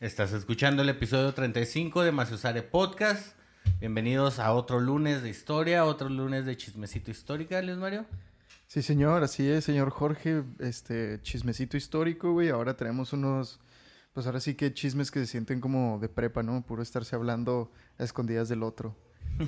Estás escuchando el episodio 35 de Maciosare Podcast. Bienvenidos a otro lunes de historia, otro lunes de chismecito histórica, Luis Mario. Sí, señor, así es, señor Jorge. Este chismecito histórico, güey. Ahora tenemos unos, pues ahora sí que chismes que se sienten como de prepa, ¿no? Puro estarse hablando a escondidas del otro.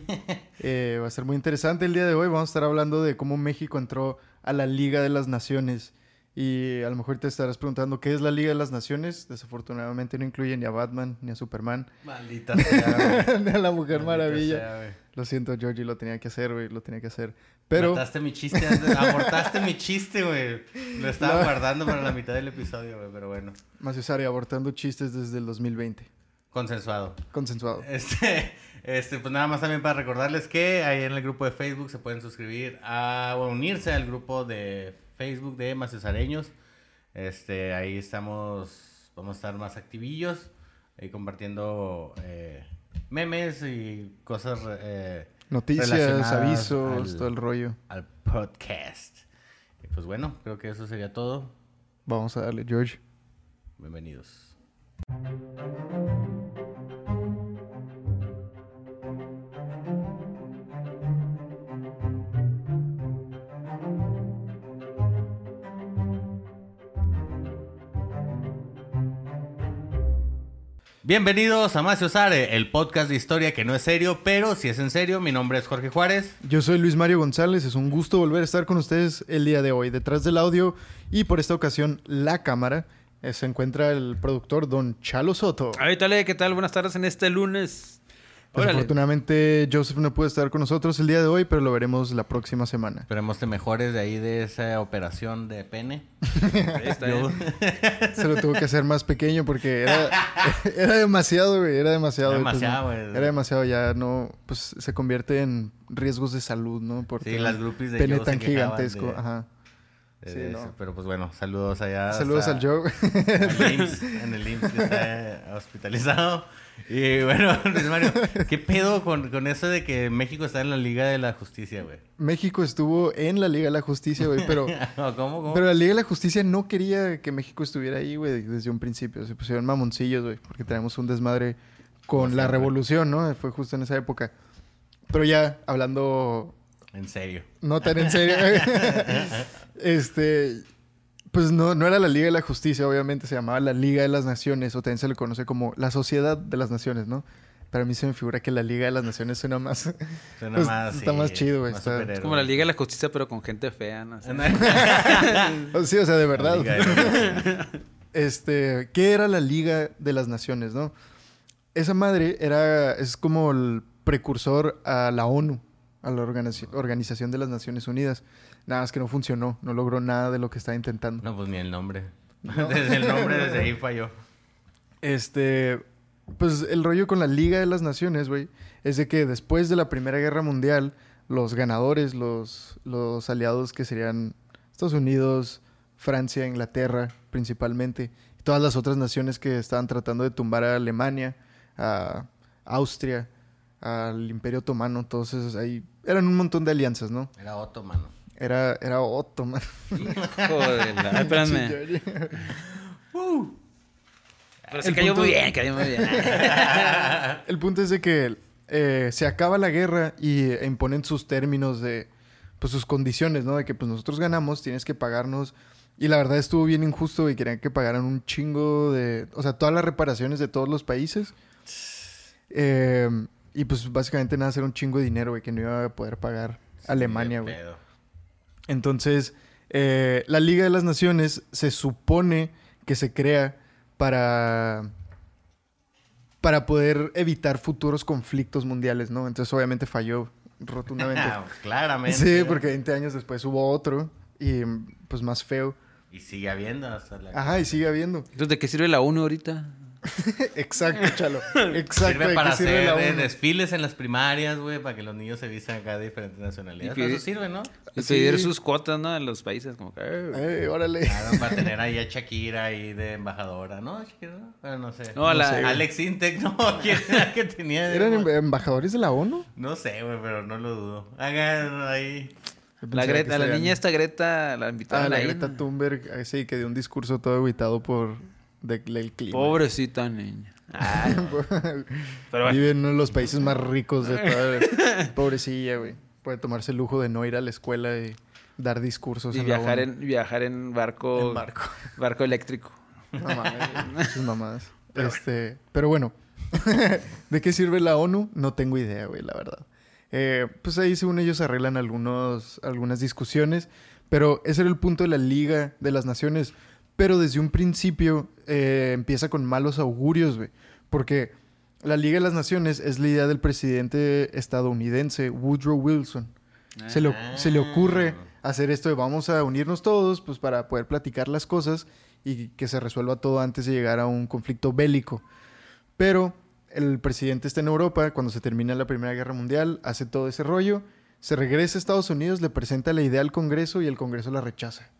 Eh, va a ser muy interesante el día de hoy. Vamos a estar hablando de cómo México entró a la Liga de las Naciones. Y a lo mejor te estarás preguntando qué es la Liga de las Naciones. Desafortunadamente no incluye ni a Batman, ni a Superman, Maldita sea, ni a la Mujer Maldita Maravilla. sea. Lo siento, Georgie, lo tenía que hacer, güey, lo tenía que hacer. Pero Mataste mi chiste, antes- abortaste mi chiste, güey. Lo estaba guardando para la mitad del episodio, güey, pero bueno. Maciosari abortando chistes desde el 2020. Consensuado. Consensuado. Este, este, pues nada más también para recordarles que ahí en el grupo de Facebook se pueden suscribir a, o unirse al grupo de Facebook de Macesareños. Este, ahí estamos, vamos a estar más activillos, ahí compartiendo eh, memes y cosas eh, Noticias, avisos, al- todo el rollo. al podcast. Y pues bueno, creo que eso sería todo. Vamos a darle, George. Bienvenidos. Bienvenidos a Macio Sare, el podcast de historia que no es serio, pero si es en serio, mi nombre es Jorge Juárez. Yo soy Luis Mario González. Es un gusto volver a estar con ustedes el día de hoy. Detrás del audio y por esta ocasión la cámara eh, se encuentra el productor Don Chalo Soto. Ay, tal, ¿qué tal? Buenas tardes en este lunes. Órale. Desafortunadamente Joseph no puede estar con nosotros el día de hoy, pero lo veremos la próxima semana. Esperemos te mejores de ahí de esa operación de pene. Ahí está, Yo- ¿eh? Se lo tuvo que hacer más pequeño porque era, era demasiado, güey. Era demasiado. Era pues, demasiado, güey. Era demasiado, ya no. Pues se convierte en riesgos de salud, ¿no? Por Sí, las groupies de Pene Joe se tan quejaban gigantesco. de- Ajá. de Sí, no. Pero pues bueno, saludos allá. Saludos hasta- al Joe. al IMSS, en el IMSS que está hospitalizado. Y bueno, Luis Mario, ¿qué pedo con, con eso de que México está en la Liga de la Justicia, güey? México estuvo en la Liga de la Justicia, güey, pero, ¿Cómo, cómo? pero la Liga de la Justicia no quería que México estuviera ahí, güey, desde un principio. Se pusieron mamoncillos, güey, porque tenemos un desmadre con la revolución, ¿no? Fue justo en esa época. Pero ya, hablando En serio. no tan en serio, este, pues no, no era la Liga de la Justicia, obviamente, se llamaba la Liga de las Naciones, o también se le conoce como la Sociedad de las Naciones, ¿no? Para mí se me figura que la Liga de las Naciones suena más... Suena Pues, más, está sí, más chido, güey, está-. Es como la Liga de la Justicia, pero con gente fea, ¿no? sé. Sí, o sea, de verdad. La Liga de la- Este, ¿qué era la Liga de las Naciones, no? Esa madre era, es como el precursor a la ONU, a la organizaci- Organización de las Naciones Unidas. Nada más que no funcionó, no logró nada de lo que estaba intentando. No, pues ni el nombre. Desde el nombre, desde ahí falló. Este, pues el rollo con la Liga de las Naciones, güey, es de que después de la Primera Guerra Mundial, los ganadores, los, los aliados que serían Estados Unidos, Francia, Inglaterra, principalmente, y todas las otras naciones que estaban tratando de tumbar a Alemania, a Austria, al Imperio Otomano, todos esos ahí, eran un montón de alianzas, ¿no? Era Otto, Era, era otomano. Joder, la- Ay, espérame. Pero se El cayó punto- muy bien, cayó muy bien. El punto es de que eh, se acaba la guerra y eh, imponen sus términos de, pues sus condiciones, ¿no? De que pues nosotros ganamos, tienes que pagarnos. Y la verdad estuvo bien injusto y querían que pagaran un chingo de, o sea, todas las reparaciones de todos los países. Eh, y pues básicamente nada, era un chingo de dinero, güey, que no iba a poder pagar Alemania, güey. Entonces, eh, la Liga de las Naciones se supone que se crea para, para poder evitar futuros conflictos mundiales, ¿no? Entonces, obviamente falló rotundamente. Ah, Claramente. sí, porque 20 años después hubo otro y pues más feo. Y sigue habiendo hasta la... Ajá, y sigue habiendo. Entonces, ¿de qué sirve la ONU ahorita? Exacto, Chalo. Exacto. Sirve ¿de para sirve hacer la desfiles en las primarias, güey, para que los niños se vistan acá de diferentes nacionalidades. Eso sirve, ¿no? Y Sí. sus cuotas, ¿no? En los países, como que... eh. Eh, órale. Claro, para tener ahí a Shakira ahí de embajadora, ¿no? Shakira, ¿no? Bueno, no sé. No, a la- sé. Alex Intec, no, ¿quién era que tenía? ¿Eran em- embajadores de la ONU? No sé, güey, pero no lo dudo. Hagan ahí. La, Greta, la niña esta Greta la Ah, invitaron la ahí, Greta ¿no? Thunberg, sí, que dio un discurso todo aguitado por, de- del clima. Pobrecita niña. Pero bueno. Vive en uno de los países más ricos de toda... Pobrecilla, güey. Puede tomarse el lujo de no ir a la escuela y dar discursos Y en viajar en, viajar en barco, En barco. barco eléctrico. No mames, güey, sus mamadas. Este, pero bueno, ¿de qué sirve la ONU? No tengo idea, güey, la verdad. Eh, pues ahí según ellos arreglan algunos, algunas discusiones, pero ese era el punto de la Liga de las Naciones. Pero desde un principio eh, empieza con malos augurios, güey, porque la Liga de las Naciones es la idea del presidente estadounidense Woodrow Wilson. Se le, se le ocurre hacer esto de vamos a unirnos todos pues para poder platicar las cosas y que se resuelva todo antes de llegar a un conflicto bélico. Pero el presidente está en Europa, cuando se termina la Primera Guerra Mundial, hace todo ese rollo, se regresa a Estados Unidos, le presenta la idea al Congreso y el Congreso la rechaza.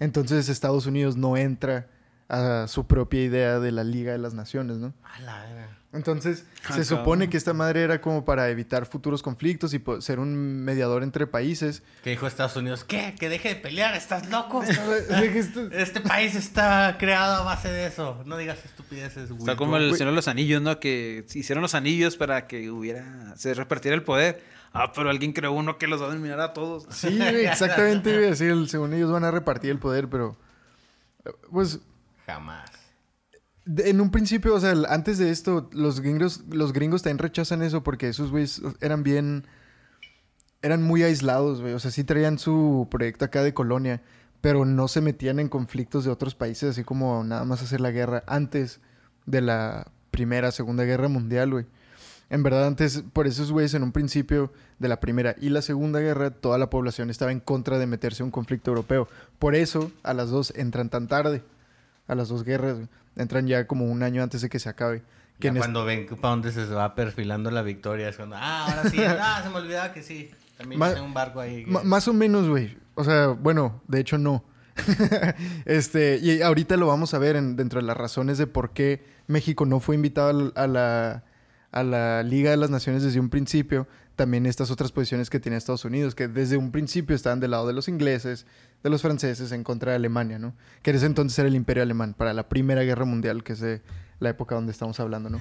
Entonces Estados Unidos no entra a su propia idea de la Liga de las Naciones, ¿no? A la verga. Entonces, Ah, se supone que esta madre era como para evitar futuros conflictos y ser un mediador entre países. ¿Qué dijo Estados Unidos? ¿Qué? ¿Que deje de pelear? ¿Estás loco? Este país está creado a base de eso. No digas estupideces, güey. Está como el. Señor de los Anillos, ¿no? Que hicieron los anillos para que hubiera... Se repartiera el poder. Ah, pero alguien creó uno que los va a dominar a todos. Sí, exactamente, el- según ellos van a repartir el poder, pero... eh, Pues, Jamás. de- en un principio, o sea, el- antes de esto, los gringos, los gringos también rechazan eso porque esos güeyes eran bien... Eran muy aislados, güey. O sea, sí traían su proyecto acá de colonia, pero no se metían en conflictos de otros países, así como nada más hacer la guerra antes de la Primera, Segunda Guerra Mundial, güey. En verdad, antes, por esos güeyes, en un principio de la Primera y la Segunda Guerra, toda la población estaba en contra de meterse en un conflicto europeo. Por eso, a las dos entran tan tarde. A las dos guerras. Entran ya como un año antes de que se acabe. Que Ya cuando ven para dónde se va perfilando la victoria es cuando, ah, ahora sí, ah, se me olvidaba que sí. También tengo un barco ahí. que- más o menos, güey. O sea, bueno, de hecho no. este, y ahorita lo vamos a ver en- dentro de las razones de por qué México no fue invitado a la, a la Liga de las Naciones desde un principio. También estas otras posiciones que tiene Estados Unidos, que desde un principio estaban del lado de los ingleses, de los franceses, en contra de Alemania, ¿no? Que en entonces era el Imperio Alemán, para la Primera Guerra Mundial, que es la época donde estamos hablando, ¿no?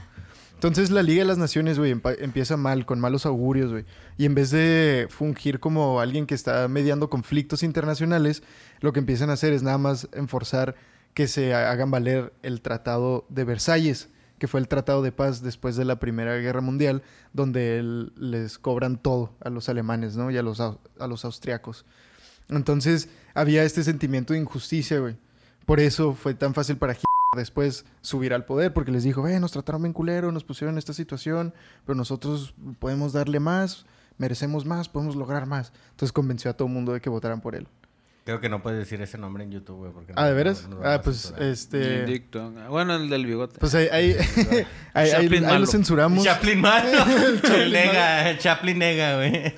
Entonces la Liga de las Naciones, güey, empieza mal, con malos augurios, güey. Y en vez de fungir como alguien que está mediando conflictos internacionales, lo que empiezan a hacer es nada más enforzar que se ha- hagan valer el Tratado de Versalles, que fue el Tratado de Paz después de la Primera Guerra Mundial, donde les cobran todo a los alemanes, ¿no? Y a los, au- a los austriacos. Entonces había este sentimiento de injusticia, güey. Por eso fue tan fácil para después subir al poder, porque les dijo, eh, nos trataron bien culero, nos pusieron en esta situación, pero nosotros podemos darle más, merecemos más, podemos lograr más. Entonces convenció a todo el mundo de que votaran por él. Creo que no puedes decir ese nombre en YouTube, güey. porque Ah, no- ¿de veras? no- van Ah, pues censurar. este... Indicto. Bueno, el del bigote. Pues ahí, ahí, ahí, ahí- Chaplin ahí lo censuramos. Chaplin malo. Chaplin nega, Chaplin nega, güey.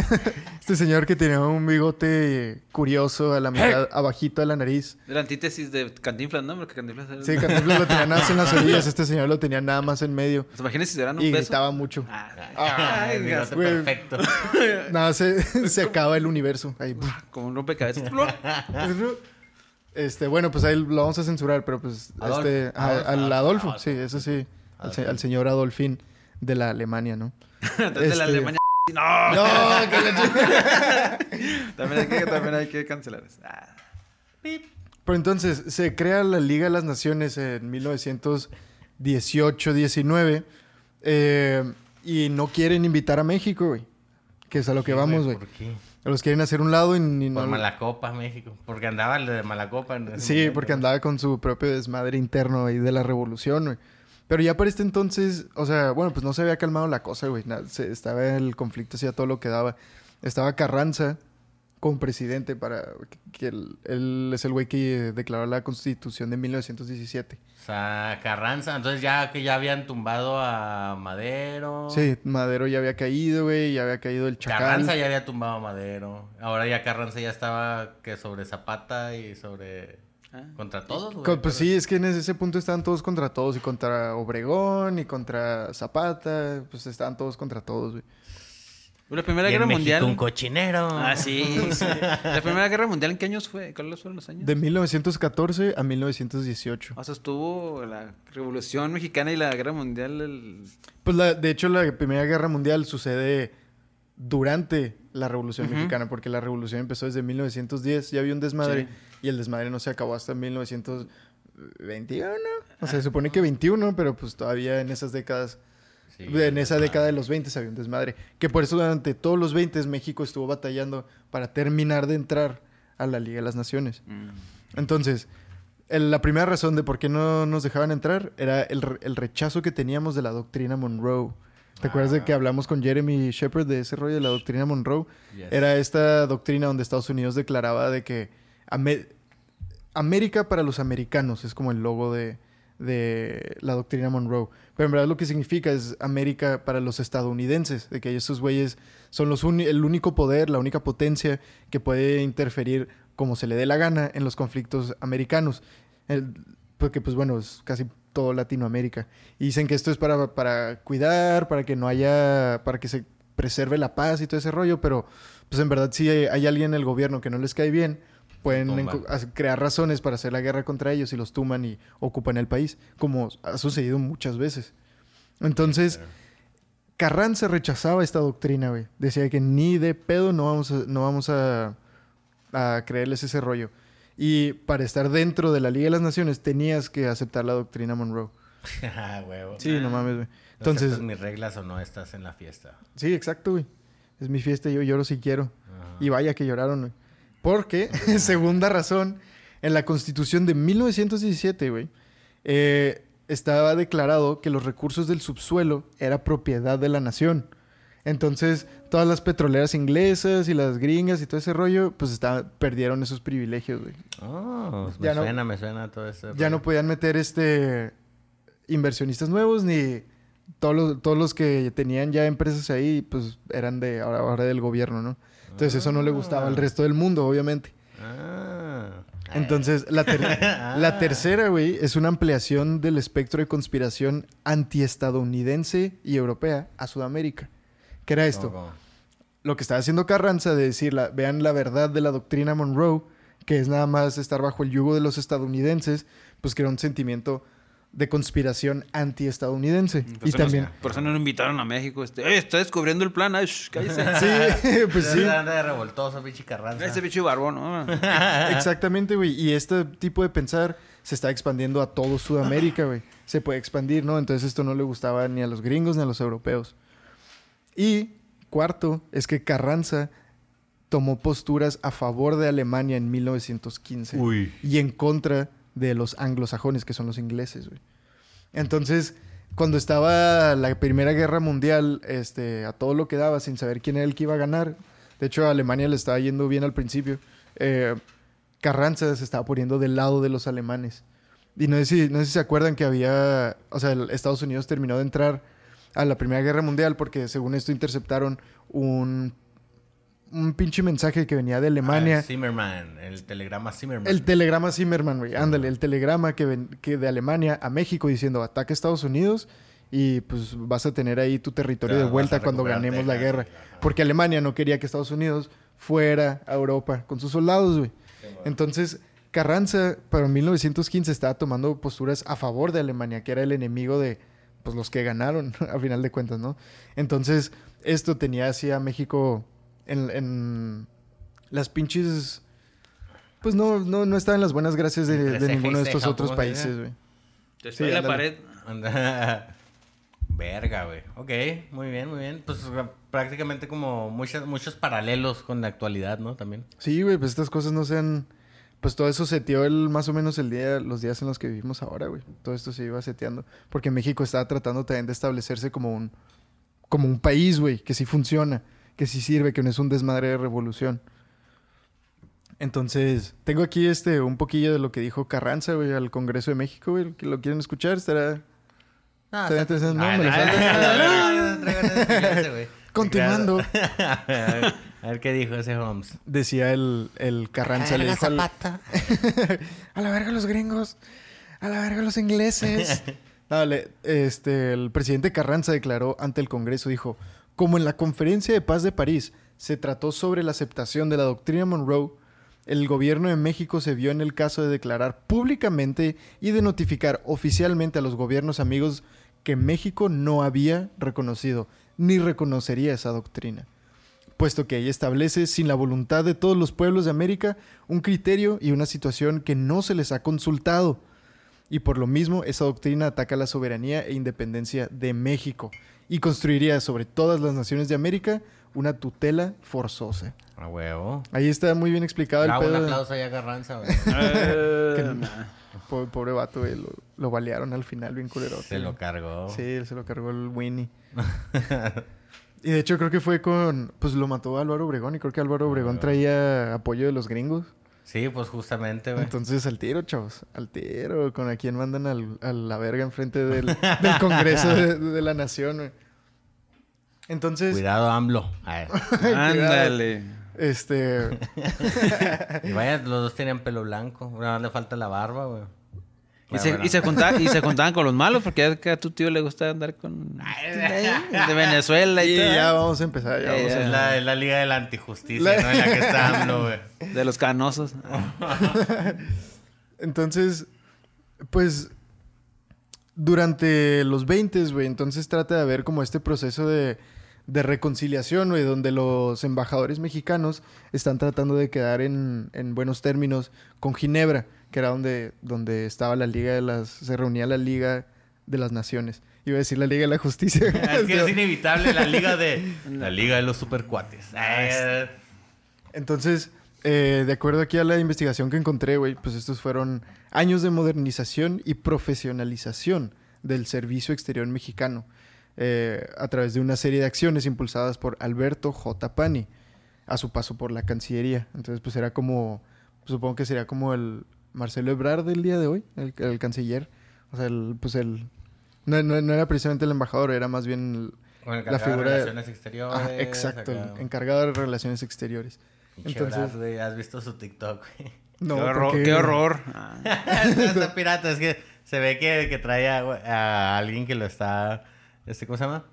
Este señor que tenía un bigote curioso a la mitad, abajito de la nariz. De la antítesis de Cantinflas, ¿no? Porque Cantinflas era... Sí, Cantinflas lo tenía nada más en las orillas, este señor lo tenía nada más en medio. Pues imagínense si un Y beso. gritaba mucho. Ah, Ay, perfecto. Nada, se, se acaba el universo. Ahí. como un rompecabezas. Este, bueno, pues ahí lo vamos a censurar, pero pues Adolfo. este, a- Adolfo, al Adolfo, sí, eso sí, al, al señor Adolfín de la Alemania, ¿no? Entonces la Este- Alemania... No, No, que la también, hay que, también hay que cancelar eso. Ah. Pero entonces se crea la Liga de las Naciones en 1918-19 eh, y no quieren invitar a México, güey. Que es a lo que Sí, vamos, güey. ¿Por qué? Los quieren hacer un lado y, ni Por no. Malacopa, México. Porque andaba el de Malacopa. Sí, momento. porque andaba con su propio desmadre interno ahí de la revolución, güey. Pero ya para este entonces, o sea, bueno, pues no se había calmado la cosa, güey. Se- estaba el conflicto, hacía todo lo que daba. Estaba Carranza como presidente para... que él, él es el güey que declaró la constitución de 1917. O sea, Carranza. Entonces ya que ya habían tumbado a Madero. Sí, Madero ya había caído, güey, ya había caído el Chacal. Carranza ya había tumbado a Madero. Ahora ya Carranza ya estaba que sobre Zapata y sobre... Ah. Contra todos, güey. Pues sí, es que en ese punto estaban todos contra todos, y contra Obregón, y contra Zapata, pues estaban todos contra todos, güey. La Primera Y en Guerra México Mundial. un cochinero. Ah, sí, sí. La Primera Guerra Mundial, ¿en qué años fue? ¿Cuáles fueron los años? De 1914 a 1918. O sea, estuvo la Revolución Mexicana y la Guerra Mundial. el- Pues la- de hecho la Primera Guerra Mundial sucede durante la Revolución. Mexicana, porque la revolución empezó desde 1910, ya había un desmadre Sí. Y el desmadre no se acabó hasta 1921. O sea, se supone que 21, pero pues todavía en esas décadas, Sí, en esa década de los 20 había un desmadre. Que por eso durante todos los 20 México estuvo batallando para terminar de entrar a la Liga de las Naciones. Mm. Entonces, el- la primera razón de por qué no nos dejaban entrar era el, el rechazo que teníamos de la doctrina Monroe. ¿Te acuerdas de Ah. que hablamos con Jeremy Shepard de ese rollo de la doctrina Monroe? Yes. Era esta doctrina donde Estados Unidos declaraba de que América para los americanos es como el logo de, de la doctrina Monroe. Pero en verdad lo que significa es América para los estadounidenses, de que esos güeyes son los el único poder, la única potencia que puede interferir como se le dé la gana en los conflictos americanos. Porque pues bueno, es casi todo Latinoamérica. Y dicen que esto es para, para cuidar, para que no haya, para que se preserve la paz y todo ese rollo, pero pues en verdad si hay alguien en el gobierno que no les cae bien, pueden crear razones para hacer la guerra contra ellos y los tuman y ocupan el país, como ha sucedido muchas veces. Entonces, Carranza rechazaba esta doctrina, güey. Decía que ni de pedo no vamos a, no vamos a, a creerles ese rollo. Y para estar dentro de la Liga de las Naciones tenías que aceptar la doctrina Monroe. Ah, huevo. Sí, no mames, güey. Entonces, Entonces, mis reglas o no estás en la fiesta. sí, exacto, güey. Es mi fiesta y yo lloro si quiero. Ajá. Y vaya que lloraron, güey. Porque, segunda razón, en la Constitución de 1917, güey, eh, estaba declarado que los recursos del subsuelo era propiedad de la nación. Entonces, todas las petroleras inglesas y las gringas y todo ese rollo, pues perdieron esos privilegios, güey. Oh, me Ya no- suena, me suena todo eso. Ya no podían meter este inversionistas nuevos ni todos los, todos los que tenían ya empresas ahí, pues eran de ahora, ahora del gobierno, ¿no? Entonces eso no le gustaba al resto del mundo, obviamente. Ah. Entonces, la, ter- la tercera, güey, es una ampliación del espectro de conspiración antiestadounidense y europea a Sudamérica. ¿Qué era esto? Lo que estaba haciendo Carranza de decir, la- vean la verdad de la doctrina Monroe, que es nada más estar bajo el yugo de los estadounidenses, pues que era un sentimiento de conspiración antiestadounidense. Por y nos- también... por eso no nos invitaron a México. Este, "Eh, está descubriendo el plan. Ay, shh, cállese. Sí, pues sí. Anda de revoltoso, pinche Carranza. Ese bicho barbón, ¿no? Exactamente, güey. Y este tipo de pensar se está expandiendo a todo Sudamérica, güey. Se puede expandir, ¿no? Entonces esto no le gustaba ni a los gringos ni a los europeos. Y cuarto, es que Carranza tomó posturas a favor de Alemania en 1915 Uy. y en contra de los anglosajones, que son los ingleses. Entonces, cuando estaba la Primera Guerra Mundial, este, a todo lo que daba, sin saber quién era el que iba a ganar, de hecho a Alemania le estaba yendo bien al principio, eh, Carranza se estaba poniendo del lado de los alemanes. Y no sé si, no sé si se acuerdan que había, o sea, Estados Unidos terminó de entrar a la Primera Guerra Mundial porque según esto interceptaron un, un pinche mensaje que venía de Alemania. Ah, Zimmerman, el telegrama Zimmerman. El telegrama Zimmerman, güey. Ándale, el telegrama que, ven- que de Alemania a México diciendo ataque a Estados Unidos y pues vas a tener ahí tu territorio de vuelta cuando ganemos la guerra. Porque Alemania no quería que Estados Unidos fuera a Europa con sus soldados, güey. Entonces, Carranza para 1915 estaba tomando posturas a favor de Alemania, que era el enemigo de pues los que ganaron, a final de cuentas, ¿no? Entonces, esto tenía así a México en, en las pinches... Pues no, no, no estaba en las buenas gracias de, ninguno de estos otros ¿cómo se países, güey. Te Sí, estoy en la pared. Anda. Verga, güey. Ok, muy bien, muy bien. Pues prácticamente como muchos, muchos paralelos con la actualidad, ¿no? También. Sí, güey, pues estas cosas no sean... Pues todo eso seteó el, más o menos el día, los días en los que vivimos ahora, güey. Todo esto se iba seteando. Porque México estaba tratando también de establecerse como un, como un país, güey, que sí funciona, que sí sirve, que no es un desmadre de revolución. Entonces, tengo aquí este, un poquillo de lo que dijo Carranza, güey, al Congreso de México, güey. Que lo quieren escuchar, estará... No, Ah. Continuando. A ver, a qué dijo ese Holmes. Decía el, el Carranza, le dijo al- a la verga los gringos, a la verga los ingleses. No, le- este, el presidente Carranza declaró ante el Congreso, dijo, Como en la Conferencia de Paz de París se trató sobre la aceptación de la doctrina Monroe, el gobierno de México se vio en el caso de declarar públicamente y de notificar oficialmente a los gobiernos amigos que México no había reconocido ni reconocería esa doctrina, puesto que ella establece, sin la voluntad de todos los pueblos de América, un criterio y una situación que no se les ha consultado. Y por lo mismo, esa doctrina ataca la soberanía e independencia de México y construiría sobre todas las naciones de América una tutela forzosa. A huevo. Ahí está muy bien explicado el Bravo, un pedo. de- aplauso ahí a Carranza, güey. Eh, Pobre, pobre vato, güey, lo, lo balearon al final bien culerote. Se lo cargó. Sí, él se lo cargó el Winnie. y de hecho creo que fue con... Pues lo mató Álvaro Obregón y creo que Álvaro Obregón Ah. traía apoyo de los gringos. Sí, pues justamente, güey. Entonces al tiro, chavos. Al tiro. Con a quien mandan al- a la verga enfrente del, del Congreso de, de la Nación, güey. Entonces, Cuidado, AMLO. Ándale. este... Y vaya, los dos tenían pelo blanco. Nada más le falta la barba, güey. Y se, y, se junta- y se juntaban con los malos porque a tu tío le gusta andar con... De Venezuela y Y todo. ya vamos a empezar. Ya vamos a- Es la, es la liga de la antijusticia, La- ¿no? En la que está AMLO, güey. De los canosos. Entonces, pues durante los 20, güey, entonces trata de haber como este proceso de, de reconciliación, güey, donde los embajadores mexicanos están tratando de quedar en, en buenos términos con Ginebra, que era donde, donde estaba la Liga de las... se reunía la Liga de las Naciones. Iba a decir la Liga de la Justicia. Es que es inevitable la liga de... La liga de los supercuates. Ay, Entonces, eh, de acuerdo aquí a la investigación que encontré, güey, pues estos fueron años de modernización y profesionalización del servicio exterior mexicano eh, a través de una serie de acciones impulsadas por Alberto J. Pani a su paso por la Cancillería. Entonces, pues era como, supongo que sería como el Marcelo Ebrard del día de hoy, el, el canciller. O sea, el, pues el... No, no- no era precisamente el embajador, era más bien el- Con el La figura de de- relaciones exteriores. Exacto, acá. el encargado de relaciones exteriores. Entonces- güey, ¿Has visto su TikTok, güey? No, qué horror. porque- Qué horror. Ah. Está pirata, es que se ve que, que trae a, a alguien que lo está... Este, ¿Cómo se llama?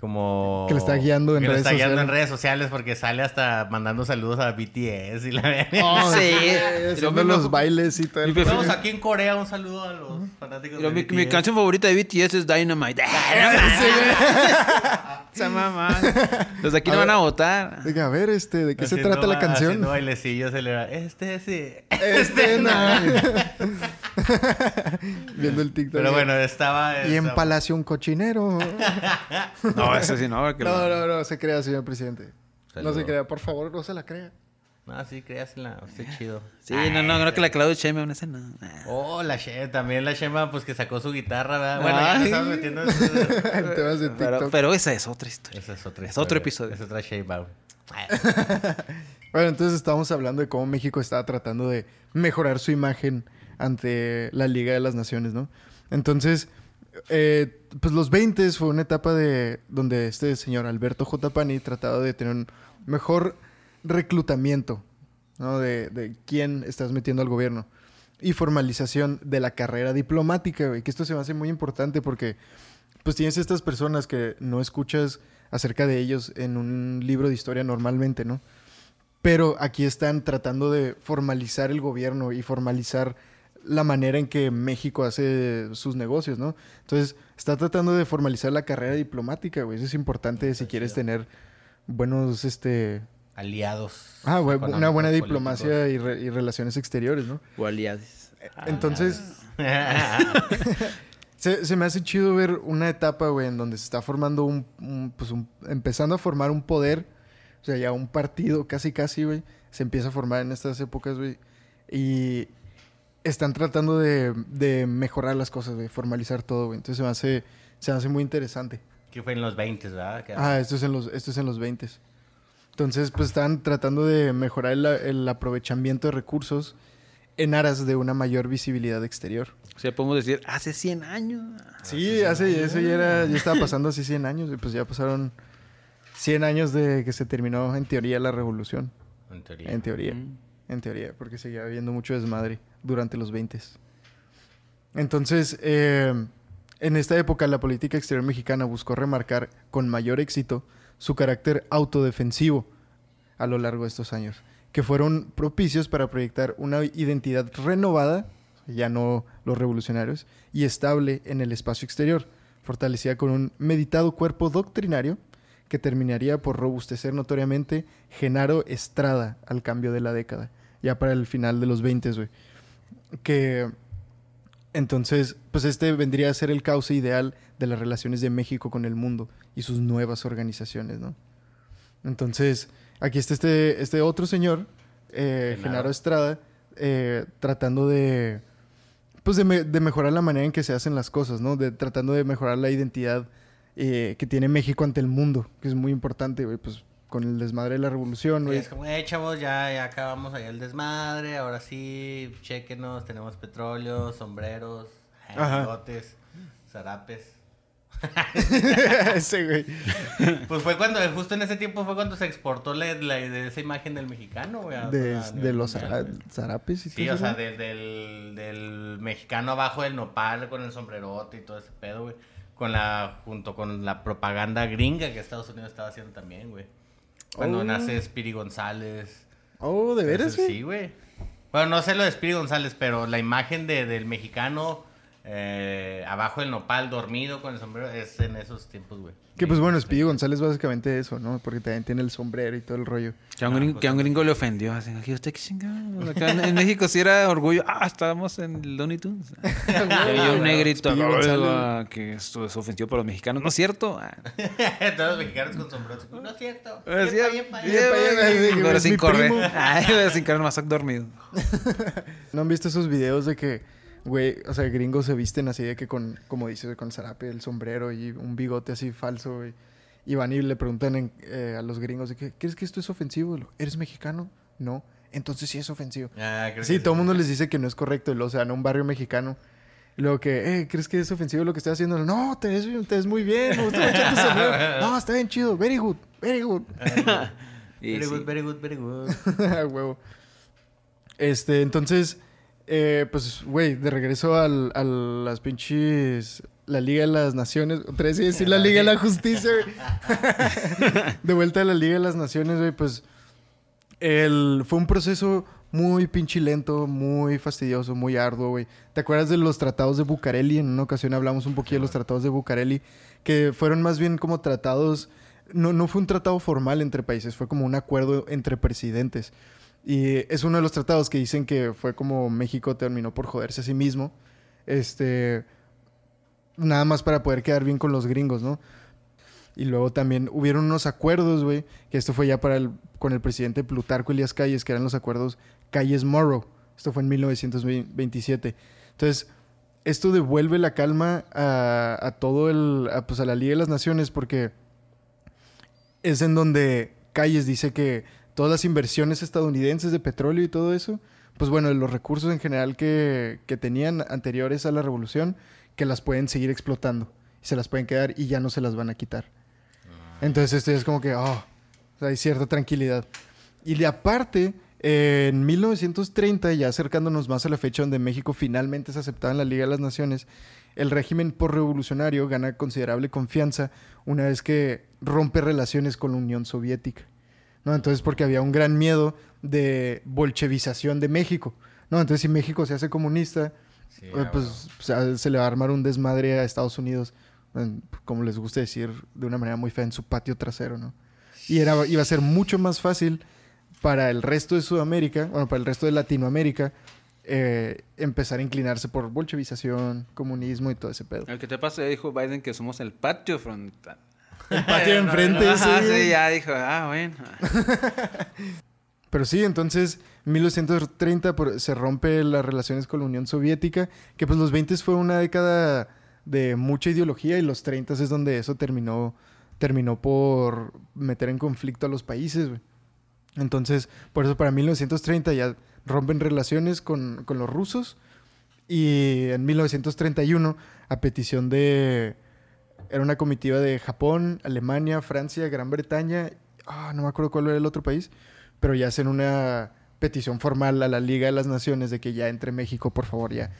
Como... Que lo está guiando en que redes está guiando en sociales. redes sociales porque sale hasta mandando saludos a BTS y la Oh, Sí. Los bailes y todo el Mi Estamos aquí en Corea, un saludo a los fanáticos de mi, mi BTS. canción favorita de BTS es Dynamite. Esa mamá. Los de aquí A no van ver. a votar. Diga, a ver, este, ¿de qué se Haciendo trata la canción? Haciendo bailecillos, se le va, este sí. Este no. Viendo el TikTok. Pero bueno, estaba... Y en Palacio un cochinero. No, eso sí no. porque No, lo- no, no se crea, señor presidente. No se crea, por favor, no se la crea. No, sí, créasela, está chido. Sí, no, no, no que la Claudia Sheinbaum ese no. Oh, la Shema, también la Shema, pues que sacó su guitarra, ¿verdad? Bueno, ya nos Ay. estamos metiendo en... Pero, TikTok. pero esa es otra historia. Esa es otra Es otro historia. episodio. Es otra Sheinbaum. Bueno, entonces estábamos hablando de cómo México estaba tratando de mejorar su imagen ante la Liga de las Naciones, ¿no? Entonces, eh, pues los 20 fue una etapa de donde este señor Alberto J. Pani trataba de tener un mejor reclutamiento, ¿no? De, de quién estás metiendo al gobierno. Y formalización de la carrera diplomática, güey. Que esto se me hace muy importante porque, pues tienes estas personas que no escuchas acerca de ellos en un libro de historia normalmente, ¿no? Pero aquí están tratando de formalizar el gobierno y formalizar la manera en que México hace sus negocios, ¿no? Entonces, está tratando de formalizar la carrera diplomática, güey. Eso es importante si quieres tener buenos, este... Aliados. Ah, güey, una buena políticos. diplomacia y, re- y relaciones exteriores, ¿no? O aliados. Entonces, se, se me hace chido ver una etapa, güey, en donde se está formando un, un, pues un- empezando a formar un poder, o sea, ya un partido casi, casi, güey, se empieza a formar en estas épocas, güey, y están tratando de, de mejorar las cosas, de formalizar todo, güey. Entonces se me hace, se me hace muy interesante. que fue en los 20, ¿verdad? Que- Ah, esto es en los, esto es en los 20. Entonces, pues están tratando de mejorar el, el aprovechamiento de recursos en aras de una mayor visibilidad exterior. O sea, podemos decir, hace 100 años. Sí, hace, eso ya, era, ya estaba pasando hace 100 años, y pues ya pasaron 100 años de que se terminó en teoría la revolución. En teoría. En teoría, Mm. En teoría, porque seguía habiendo mucho desmadre durante los 20. Entonces, eh, en esta época la política exterior mexicana buscó remarcar con mayor éxito su carácter autodefensivo a lo largo de estos años, que fueron propicios para proyectar una identidad renovada, ya no los revolucionarios, y estable en el espacio exterior, fortalecida con un meditado cuerpo doctrinario que terminaría por robustecer notoriamente Genaro Estrada al cambio de la década, ya para el final de los 20, güey. Que entonces, pues este vendría a ser el cauce ideal de las relaciones de México con el mundo y sus nuevas organizaciones, ¿no? Entonces, aquí está este, este otro señor, eh, Genaro. Genaro Estrada, eh, tratando de, pues de, me- de mejorar la manera en que se hacen las cosas, ¿no? De, tratando de mejorar la identidad eh, que tiene México ante el mundo, que es muy importante, güey, pues con el desmadre de la revolución, güey. es como, eh, chavos, ya, ya acabamos allá el desmadre, ahora sí, chequenos, tenemos petróleo, sombreros, eh, bigotes, zarapes. Ese, güey. Pues fue cuando, justo en ese tiempo fue cuando se exportó la, la- de esa imagen del mexicano, güey. De, a de los zara- zarapes y Sí, o sea, de- del, del mexicano abajo del nopal con el sombrerote y todo ese pedo, güey. Con la, junto con la propaganda gringa que Estados Unidos estaba haciendo también, güey. Cuando Oh. nace Spiri González. Oh, ¿de veras, güey? Sí, güey. Bueno, no sé lo de Spiri González, pero la imagen de, del mexicano eh, abajo del nopal dormido con el sombrero es en esos tiempos, güey. Que pues bueno. Speedy González básicamente eso, ¿no? Porque también tiene el sombrero y todo el rollo. Que a un, Ah, gringo, pues, que a un gringo le ofendió. Así, "Ay, ¿usted qué chingado? Acá en, en México sí era orgullo. Ah, estábamos en Looney Tunes. y había un negrito Speedy "Oiga, González. que esto es ofensivo para los mexicanos. ¿No es cierto? Ah, Todos los mexicanos con sombreros. No es cierto. bien, sí, pero es sin correr. Ay, sin correr, nomás dormido. ¿No han visto esos videos de que, güey, o sea, gringos se visten así de que con, como dices, con el zarape, el sombrero y un bigote así falso, güey? Y van y le preguntan en- eh, a los gringos de que, ¿crees que esto es ofensivo? Lo, ¿Eres mexicano? No. Entonces sí es ofensivo. Ah, creo Sí, que todo el mundo les dice que no es correcto. O sea, en un barrio mexicano. Y luego que, eh, ¿crees que es ofensivo lo que estoy haciendo? No, te ves, te ves muy bien. Me gusta mucho tu sombrero. No, está bien chido. Very good, very good. Y Very sí. good, very good, very good. A huevo. Este, entonces, eh, pues, güey, de regreso al, a las pinches. La Liga de las Naciones. Otra vez decir la Liga de la Justicia, güey. de vuelta a la Liga de las Naciones, güey, pues. El, fue un proceso muy pinche lento, muy fastidioso, muy arduo, güey. ¿Te acuerdas de los tratados de Bucareli? En una ocasión hablamos un poquito de los tratados de Bucareli, que fueron más bien como tratados. No, no fue un tratado formal entre países, fue como un acuerdo entre presidentes. Y es uno de los tratados que dicen que fue como México terminó por joderse a sí mismo. Este. Nada más para poder quedar bien con los gringos, ¿no? Y luego también hubieron unos acuerdos, güey, que esto fue ya para el, con el presidente Plutarco Elías Calles, que eran los acuerdos Calles-Morrow. Esto fue en 1927. Entonces, esto devuelve la calma a, a todo el, pues a la Liga de las Naciones, porque es en donde Calles dice que todas las inversiones estadounidenses de petróleo y todo eso, pues bueno, los recursos en general que, que tenían anteriores a la revolución, que las pueden seguir explotando. Se las pueden quedar y ya no se las van a quitar. Entonces esto es como que, oh, hay cierta tranquilidad. Y de aparte, eh, en 1930, ya acercándonos más a la fecha donde México finalmente se aceptaba en la Liga de las Naciones, el régimen por-revolucionario gana considerable confianza una vez que rompe relaciones con la Unión Soviética. ¿No? Entonces, porque había un gran miedo de bolchevización de México. ¿no? Entonces, si México se hace comunista, Sí, eh, pues se le va a armar un desmadre a Estados Unidos, en- como les gusta decir de una manera muy fea, en su patio trasero, ¿no? Y era, iba a ser mucho más fácil para el resto de Sudamérica, bueno, para el resto de Latinoamérica, eh, empezar a inclinarse por bolchevización, comunismo y todo ese pedo. El que te pasa, dijo Biden que somos el patio frontal. El patio de enfrente, Ajá, sí. sí, ya dijo, ah, bueno. Pero sí, entonces, en 1930 por- se rompe las relaciones con la Unión Soviética, que pues los 20 fue una década de mucha ideología y los 30 es donde eso terminó, terminó por meter en conflicto a los países, güey. Entonces, por eso para 1930 ya rompen relaciones con, con los rusos y en 1931, a petición de... Era una comitiva de Japón, Alemania, Francia, Gran Bretaña, ah, no me acuerdo cuál era el otro país, pero ya hacen una petición formal a la Liga de las Naciones de que ya entre México, por favor, ya.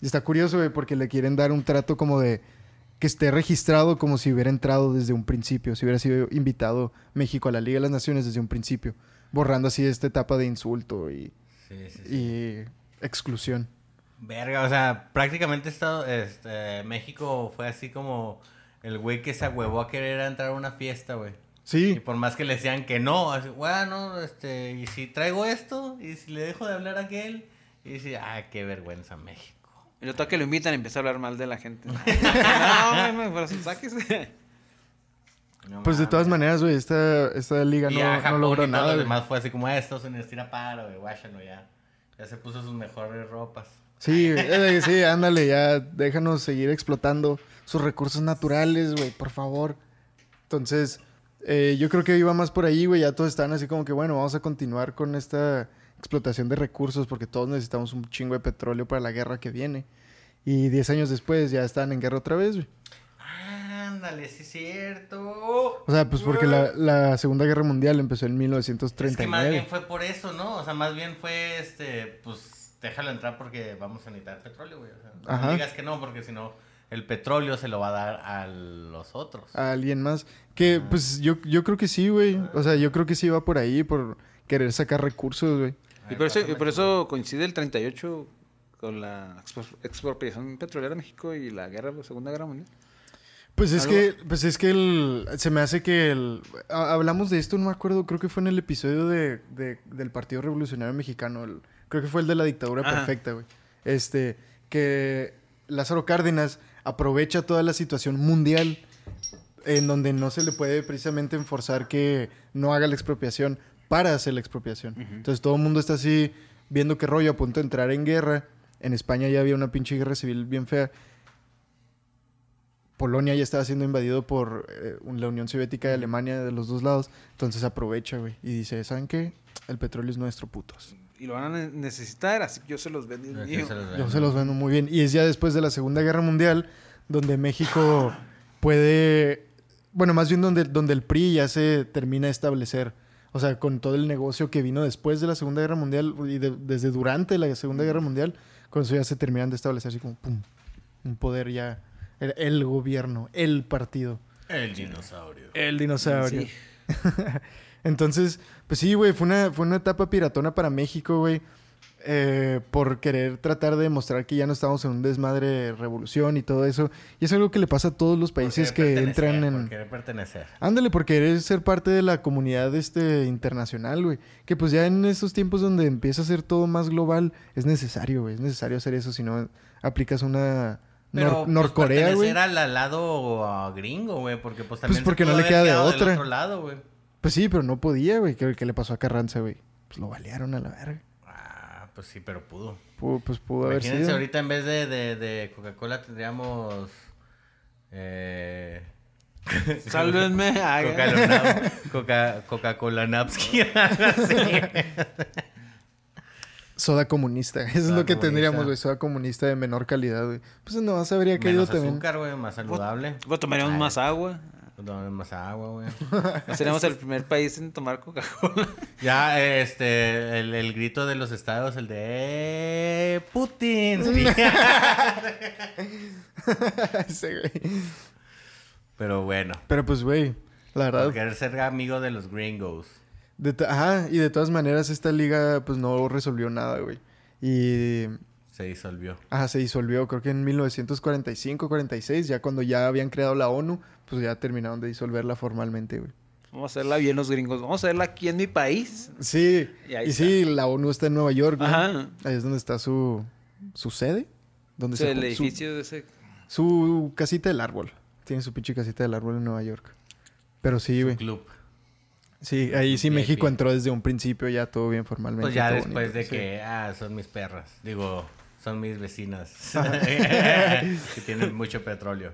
Y está curioso, güey, porque le quieren dar un trato como de que esté registrado como si hubiera entrado desde un principio, si hubiera sido invitado México a la Liga de las Naciones desde un principio, borrando así esta etapa de insulto y, Sí, sí, sí. y exclusión. Verga, o sea, prácticamente estado, este, México fue así como el güey que se ahuevó a querer entrar a una fiesta, güey. Y Sí, por más que le decían que no, así, bueno, este, y si traigo esto, y si le dejo de hablar a aquel, y dice, ah, qué vergüenza México. Y lo toca que lo invitan y empieza a hablar mal de la gente. no, güey, pero saques. No pues de todas maneras, güey, esta, esta liga Y no, no logró y nada. lo demás fue así como, ah, Estados Unidos tira paro, güey, guáchalo ya. Ya se puso sus mejores ropas. Sí, eh, sí, ándale, ya déjanos seguir explotando sus recursos naturales, güey, por favor. Entonces, eh, yo creo que iba más por ahí, güey, ya todos están así como que, bueno, vamos a continuar con esta explotación de recursos porque todos necesitamos un chingo de petróleo para la guerra que viene. Y 10 años después ya están en guerra otra vez, güey. Ándale, sí es cierto. O sea, pues porque la, la Segunda Guerra Mundial empezó en Es que más 1939. bien fue por eso, ¿no? O sea, más bien fue este, pues déjalo entrar porque vamos a necesitar petróleo, güey. O sea, no digas que no, porque si no, el petróleo se lo va a dar a los otros. a alguien más. Que, pues, yo, yo creo que sí, güey. O sea, yo creo que sí va por ahí, por querer sacar recursos, güey. Y por eso, y por eso coincide el 38 con la expropiación petrolera de México y la guerra, la Segunda Guerra Mundial. Pues es Algo- que, pues es que el, se me hace que el, ha- hablamos de esto, no me acuerdo, creo que fue en el episodio de, de- del Partido Revolucionario Mexicano, el- creo que fue el de la dictadura Ajá. perfecta, güey. Este, que Lázaro Cárdenas aprovecha toda la situación mundial en donde no se le puede precisamente enforzar que no haga la expropiación para hacer la expropiación. Entonces todo el mundo está así viendo qué rollo a punto de entrar en guerra. En España ya había una pinche guerra civil bien fea. Polonia ya estaba siendo invadido por eh, la Unión Soviética y Alemania de los dos lados. Entonces aprovecha, güey. Y dice, ¿saben qué? El petróleo es nuestro, putos. Y lo van a ne- necesitar, así que yo se los vendo. Mío. se los Yo se los vendo muy bien. Y es ya después de la Segunda Guerra Mundial donde México puede... Bueno, más bien donde, donde el PRI ya se termina de establecer. O sea, con todo el negocio que vino después de la Segunda Guerra Mundial y de- desde durante la Segunda Guerra Mundial, con eso ya se terminan de establecer así como, ¡pum! Un poder ya... El, el gobierno, el partido. El dinosaurio. El dinosaurio. Sí. Entonces, pues sí, güey, fue una, fue una etapa piratona para México, güey. eh, por querer tratar de demostrar que ya no estamos en un desmadre de revolución y todo eso. Y es algo que le pasa a todos los países que entran en... Por querer pertenecer. Ándale, por querer ser parte de la comunidad este, internacional, güey. Que pues ya en estos tiempos donde empieza a ser todo más global, es necesario, güey. Es necesario hacer eso, si no aplicas una... Pero, Nor- pues, Norcorea, güey. pertenecer al, al lado ah, gringo, güey, porque pues también se porque no pudo le queda de otra. otro lado, güey. Pues sí, pero no podía, güey. ¿Qué, qué le pasó a Carranza, güey? Pues lo balearon a la verga. Ah, pues sí, pero pudo. Pu- pues pudo haber Imagínense, sido. ahorita en vez de, de, de Coca-Cola tendríamos... Eh... Sálvenme. Coca-Cola Coca, Coca-Cola Napsky. Soda comunista. Eso es lo que comunista. tendríamos, güey. Soda comunista de menor calidad, güey. Pues no, se habría caído Menos también. azúcar, güey, más saludable. Pues tomaríamos Ay. más agua. No, más agua, güey. Seríamos el primer país en tomar Coca-Cola. Ya, este, el, el grito de los estados, el de "Eh, Putin. Güey. Pero bueno, Pero pues, güey, la verdad. por querer ser amigo de los gringos. De ajá, y de todas maneras, esta liga, pues no resolvió nada, güey. Y. Se disolvió. Ajá, se disolvió, creo que en 1945, 46, ya cuando ya habían creado la ONU, pues ya terminaron de disolverla formalmente, güey. Vamos a hacerla bien los gringos. Vamos a hacerla aquí en mi país. Sí, Y ahí y sí, la ONU está en Nueva York, güey. Ajá. Ahí es donde está su, su sede. Donde O sea, se el ju- su- edificio de ese. Su casita del árbol. Tiene su pinche casita del árbol en Nueva York. Pero sí, güey. Club. Sí, ahí sí. México entró desde un principio ya todo bien formalmente. Pues ya después bonito, de sí. que, ah, son mis perras. Digo, son mis vecinas. que tienen mucho petróleo.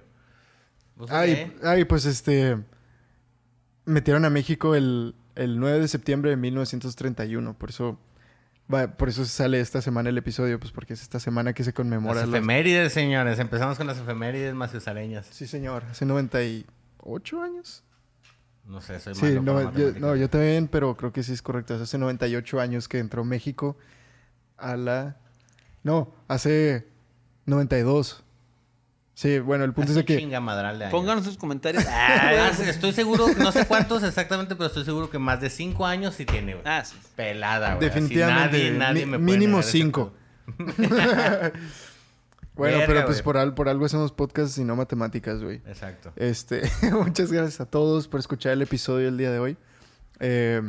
Pues, Ay, ay, pues este... Metieron a México el, el 9 de septiembre de 1931. Por eso... va- por eso sale esta semana el episodio, pues porque es esta semana que se conmemora Las efemérides, señores. Empezamos con las efemérides maciusareñas. Sí, señor. Hace 98 años. No sé, soy Sí, malo no, yo, no, yo también, pero creo que sí es correcto. Hace 98 años que entró México a la... No, hace 92. Sí, bueno, el punto es que... De. Pónganos sus comentarios. Ah, estoy seguro, no sé cuántos exactamente, pero estoy seguro que más de cinco años sí tiene, güey. Ah, sí. Pelada, güey. Así Definitivamente, nadie, nadie me puede mínimo cinco. Bueno, Verga, pero pues por, al- por algo hacemos podcasts y no matemáticas, güey. Exacto. Este, muchas gracias a todos por escuchar el episodio el día de hoy. Eh,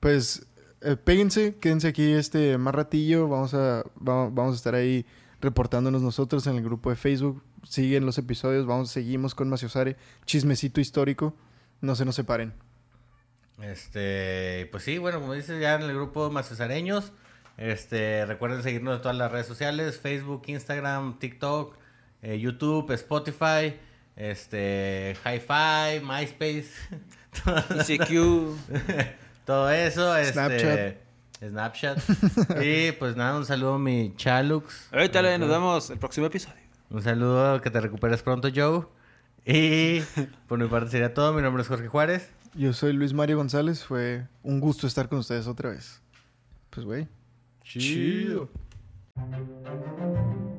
pues eh, péguense, quédense aquí este más ratillo. Vamos a, va- vamos a estar ahí reportándonos nosotros en el grupo de Facebook. Siguen los episodios, vamos, seguimos con Maciosare, chismecito histórico. No se nos separen. Este, pues sí, bueno, como dices, ya en el grupo Macesareños. Este, recuerden seguirnos en todas las redes sociales: Facebook, Instagram, TikTok, eh, YouTube, Spotify, este, Hi-Fi, MySpace. ICQ. Todo eso, este, Snapchat. Snapchat. y pues nada, un saludo a mi Chalux. Ahorita le- nos vemos el próximo episodio. Un saludo, que te recuperes pronto, Joe. Y por mi parte sería todo. Mi nombre es Jorge Juárez. Yo soy Luis Mario González. Fue un gusto estar con ustedes otra vez. Pues, güey. Chido. Chido.